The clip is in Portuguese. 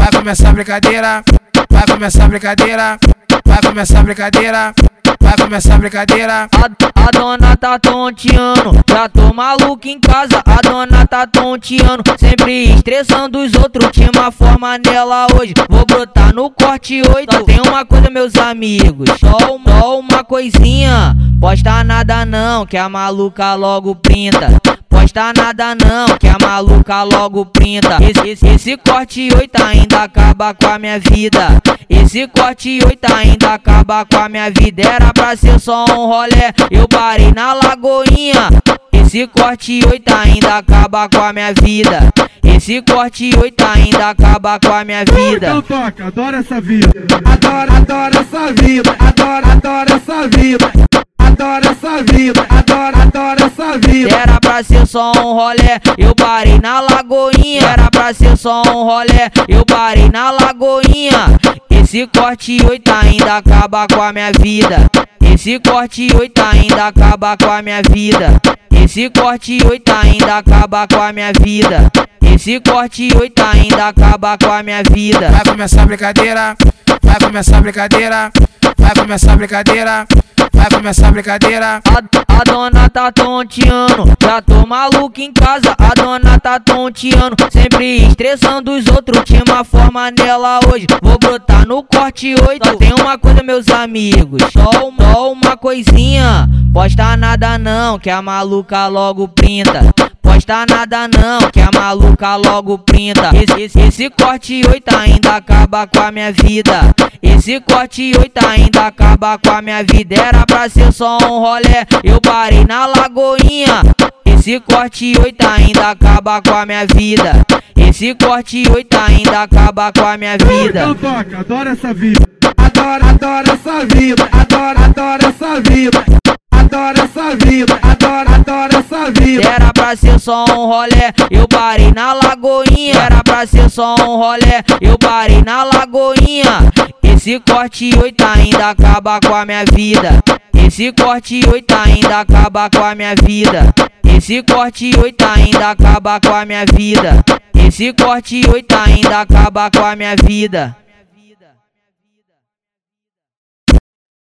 vai começar a brincadeira, vai começar a brincadeira, vai começar a brincadeira. Vai começar a brincadeira. A, a dona tá tonteando, já tô maluco em casa. A dona tá tonteando, sempre estressando os outros. Tinha uma forma nela hoje, vou brotar no corte 8. Só tem uma coisa, meus amigos, só uma, só uma coisinha. Posta nada não, que a maluca logo printa posta nada não, que a maluca logo printa. Esse, esse, esse corte 8 ainda acaba com a minha vida. Esse corte 8 ainda acaba com a minha vida. Era pra ser só um rolé, eu parei na lagoinha. Esse corte 8 ainda acaba com a minha vida. Esse corte 8 ainda acaba com a minha vida. Então toca, adoro essa vida. Adoro, adoro essa vida. Adoro, adoro essa vida. Adoro essa vida. Vida. Era pra ser só um rolé, eu parei na lagoinha. Era pra ser só um rolé, eu parei na lagoinha. Esse corte 8 ainda acaba com a minha vida. Esse corte 8 ainda acaba com a minha vida. Esse corte 8 ainda acaba com a minha vida. Esse corte 8 ainda acaba com a minha vida. Vai começar a brincadeira, vai começar a brincadeira, vai começar a brincadeira. Vai começar a brincadeira. A, a dona tá tonteando, já tô maluco em casa. A dona tá tonteando, sempre estressando os outros. Tinha uma forma nela hoje, vou brotar no corte 8. Só tem uma coisa, meus amigos, só uma, só uma coisinha. Posta nada não, que a maluca logo printa posta nada não, que a maluca logo printa. Esse, esse, esse corte 8 ainda acaba com a minha vida. Esse corte 8 ainda acaba com a minha vida. Era pra ser só um rolé, eu parei na lagoinha. Esse corte 8 ainda acaba com a minha vida. Esse corte 8 ainda acaba com a minha vida. Então toca, adoro essa vida. Adoro, adoro essa vida. Adoro, adoro essa vida. Adoro essa vida. Adoro, adoro essa vida. Era pra ser só um rolé, eu parei na lagoinha. Era pra ser só um rolé, eu parei na lagoinha. Esse corte 8 ainda acaba com a minha vida. Esse corte 8 ainda acaba com a minha vida. Esse corte 8 ainda acaba com a minha vida. Esse corte 8 ainda acaba com a minha vida.